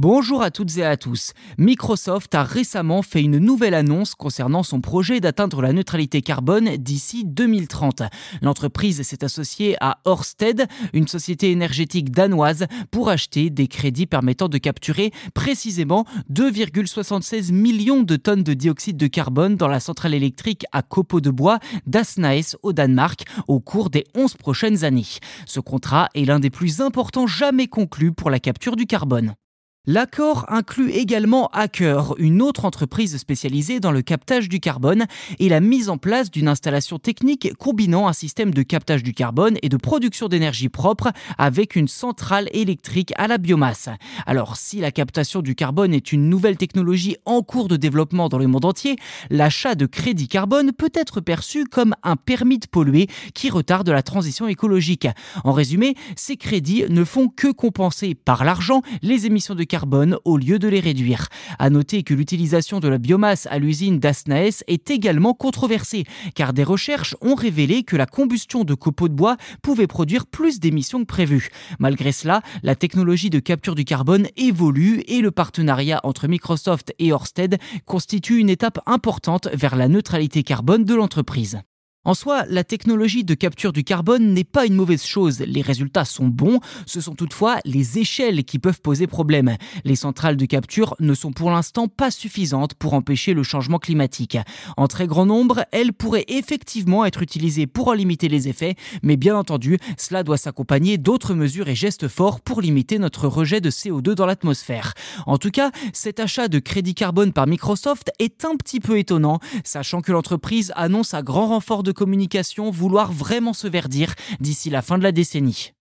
Bonjour à toutes et à tous. Microsoft a récemment fait une nouvelle annonce concernant son projet d'atteindre la neutralité carbone d'ici 2030. L'entreprise s'est associée à Ørsted, une société énergétique danoise, pour acheter des crédits permettant de capturer précisément 2,76 millions de tonnes de dioxyde de carbone dans la centrale électrique à copeaux de bois d'Asnaes au Danemark au cours des 11 prochaines années. Ce contrat est l'un des plus importants jamais conclus pour la capture du carbone. L'accord inclut également Hacker, une autre entreprise spécialisée dans le captage du carbone, et la mise en place d'une installation technique combinant un système de captage du carbone et de production d'énergie propre avec une centrale électrique à la biomasse. Alors si la captation du carbone est une nouvelle technologie en cours de développement dans le monde entier, l'achat de crédit carbone peut être perçu comme un permis de polluer qui retarde la transition écologique. En résumé, ces crédits ne font que compenser par l'argent les émissions de carbone au lieu de les réduire. À noter que l'utilisation de la biomasse à l'usine d'Asnaes est également controversée, car des recherches ont révélé que la combustion de copeaux de bois pouvait produire plus d'émissions que prévu. Malgré cela, la technologie de capture du carbone évolue et le partenariat entre Microsoft et Ørsted constitue une étape importante vers la neutralité carbone de l'entreprise. En soi, la technologie de capture du carbone n'est pas une mauvaise chose, les résultats sont bons, ce sont toutefois les échelles qui peuvent poser problème. Les centrales de capture ne sont pour l'instant pas suffisantes pour empêcher le changement climatique. En très grand nombre, elles pourraient effectivement être utilisées pour en limiter les effets, mais bien entendu, cela doit s'accompagner d'autres mesures et gestes forts pour limiter notre rejet de CO2 dans l'atmosphère. En tout cas, cet achat de crédit carbone par Microsoft est un petit peu étonnant, sachant que l'entreprise annonce à grand renfort communication vouloir vraiment se verdir d'ici la fin de la décennie.